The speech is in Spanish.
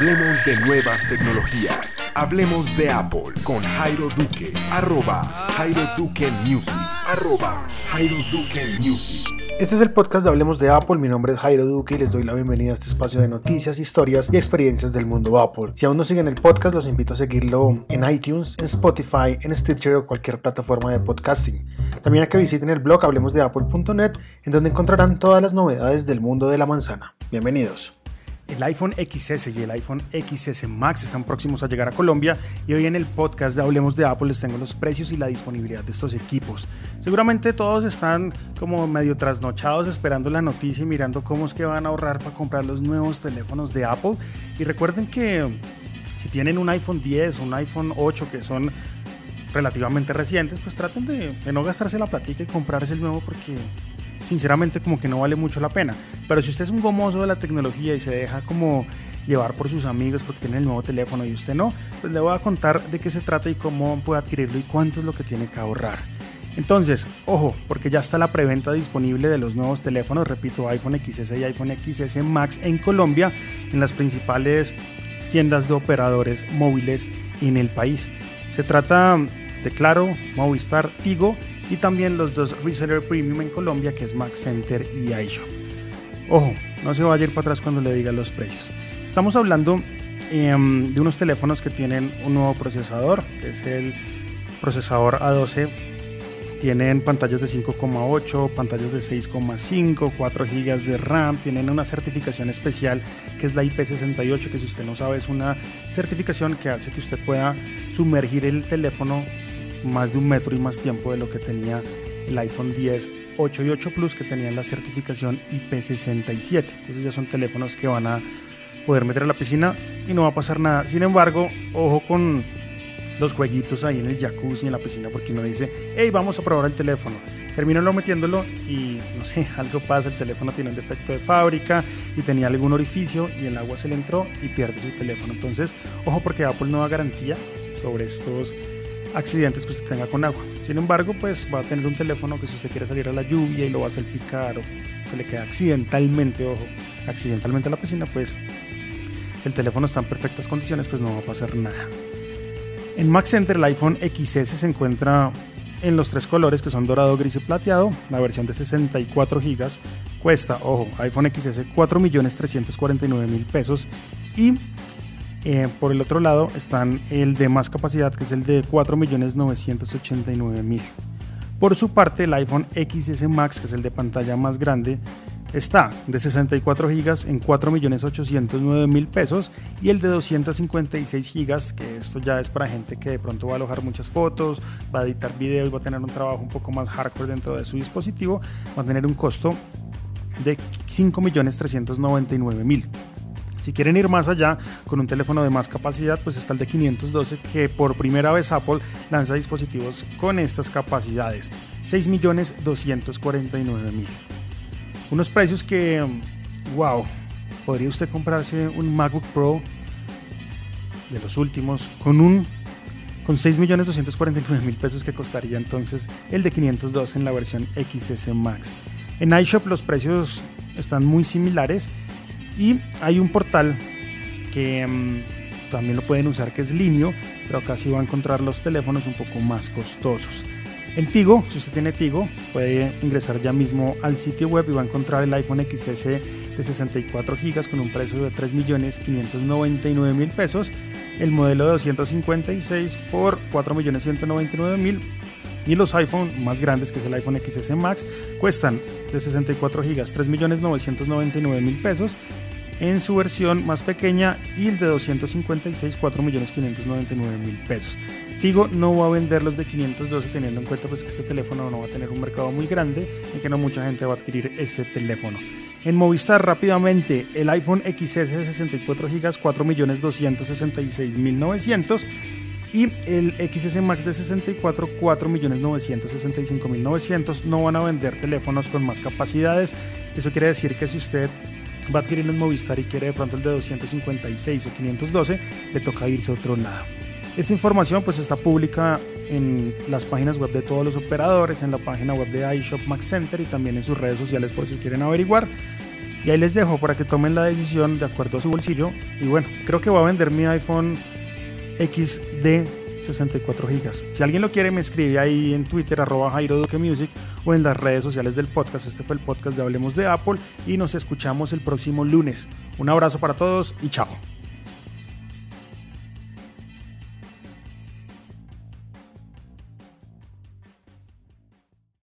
Hablemos de nuevas tecnologías. Hablemos de Apple con Jairo Duque. Arroba Jairo Duque Music. Arroba Jairo Duque Music. Este es el podcast de Hablemos de Apple, mi nombre es Jairo Duque y les doy la bienvenida a este espacio de noticias, historias y experiencias del mundo Apple. Si aún no siguen el podcast, los invito a seguirlo en iTunes, en Spotify, en Stitcher o cualquier plataforma de podcasting. También a que visiten el blog hablemosdeapple.net en donde encontrarán todas las novedades del mundo de la manzana. Bienvenidos. El iPhone XS y el iPhone XS Max están próximos a llegar a Colombia y hoy en el podcast de Hablemos de Apple les tengo los precios y la disponibilidad de estos equipos. Seguramente todos están como medio trasnochados esperando la noticia y mirando cómo es que van a ahorrar para comprar los nuevos teléfonos de Apple. Y recuerden que si tienen un iPhone 10 o un iPhone 8 que son relativamente recientes, pues traten de, de no gastarse la platica y comprarse el nuevo porque sinceramente como que no vale mucho la pena. Pero si usted es un gomoso de la tecnología y se deja como llevar por sus amigos porque tiene el nuevo teléfono y usted no, pues le voy a contar de qué se trata y cómo puede adquirirlo y cuánto es lo que tiene que ahorrar. Entonces, ojo, porque ya está la preventa disponible de los nuevos teléfonos, repito, iPhone XS y iPhone XS Max en Colombia, en las principales tiendas de operadores móviles en el país. Se trata de Claro, Movistar, Tigo y también los dos reseller premium en Colombia que es Max Center y iShop. Ojo, no se vaya a ir para atrás cuando le diga los precios. Estamos hablando em, de unos teléfonos que tienen un nuevo procesador, que es el procesador A12. Tienen pantallas de 5,8, pantallas de 6,5, 4 GB de RAM, tienen una certificación especial que es la IP68, que si usted no sabe es una certificación que hace que usted pueda sumergir el teléfono más de un metro y más tiempo de lo que tenía el iPhone 10 8 y 8 Plus que tenían la certificación IP67. Entonces ya son teléfonos que van a poder meter a la piscina y no va a pasar nada. Sin embargo, ojo con los jueguitos ahí en el jacuzzi, en la piscina, porque uno dice, hey, vamos a probar el teléfono. Termino lo metiéndolo y no sé, algo pasa, el teléfono tiene un defecto de fábrica y tenía algún orificio y el agua se le entró y pierde su teléfono. Entonces, ojo porque Apple no da garantía sobre estos accidentes que usted tenga con agua. Sin embargo, pues va a tener un teléfono que si usted quiere salir a la lluvia y lo va a salpicar o se le queda accidentalmente, ojo, accidentalmente a la piscina, pues si el teléfono está en perfectas condiciones, pues no va a pasar nada. En Max Center el iPhone XS se encuentra en los tres colores que son dorado, gris y plateado. La versión de 64 GB cuesta, ojo, iPhone XS 4.349.000 pesos y eh, por el otro lado están el de más capacidad, que es el de 4.989.000. Por su parte, el iPhone XS Max, que es el de pantalla más grande, está de 64 GB en 4.809.000 pesos y el de 256 GB, que esto ya es para gente que de pronto va a alojar muchas fotos, va a editar videos y va a tener un trabajo un poco más hardcore dentro de su dispositivo, va a tener un costo de 5.399.000. Si quieren ir más allá con un teléfono de más capacidad, pues está el de 512 que por primera vez Apple lanza dispositivos con estas capacidades. 6.249.000. Unos precios que, wow, podría usted comprarse un MacBook Pro de los últimos con un con 6.249.000 pesos que costaría entonces el de 512 en la versión XS Max. En iShop los precios están muy similares y hay un portal que mm, también lo pueden usar que es Linio, pero acá sí va a encontrar los teléfonos un poco más costosos. En Tigo, si usted tiene Tigo, puede ingresar ya mismo al sitio web y va a encontrar el iPhone XS de 64 GB con un precio de 3.599.000 pesos, el modelo de 256 por 4.199.000 y los iPhone más grandes, que es el iPhone XS Max, cuestan de 64 GB 3.999.000 pesos en su versión más pequeña y el de 256 4.599.000 pesos. Tigo no va a vender los de 512 teniendo en cuenta pues que este teléfono no va a tener un mercado muy grande y que no mucha gente va a adquirir este teléfono. En Movistar rápidamente el iPhone XS de 64 GB 4.266.900 y el XS Max de 64 4.965.900 no van a vender teléfonos con más capacidades. Eso quiere decir que si usted va a adquirir un Movistar y quiere de pronto el de 256 o 512, le toca irse a otro lado. Esta información pues está pública en las páginas web de todos los operadores, en la página web de iShop Max Center y también en sus redes sociales por si quieren averiguar. Y ahí les dejo para que tomen la decisión de acuerdo a su bolsillo. Y bueno, creo que voy a vender mi iPhone XD 64 GB. Si alguien lo quiere, me escribe ahí en Twitter, arroba Jairo o en las redes sociales del podcast. Este fue el podcast de Hablemos de Apple y nos escuchamos el próximo lunes. Un abrazo para todos y chao.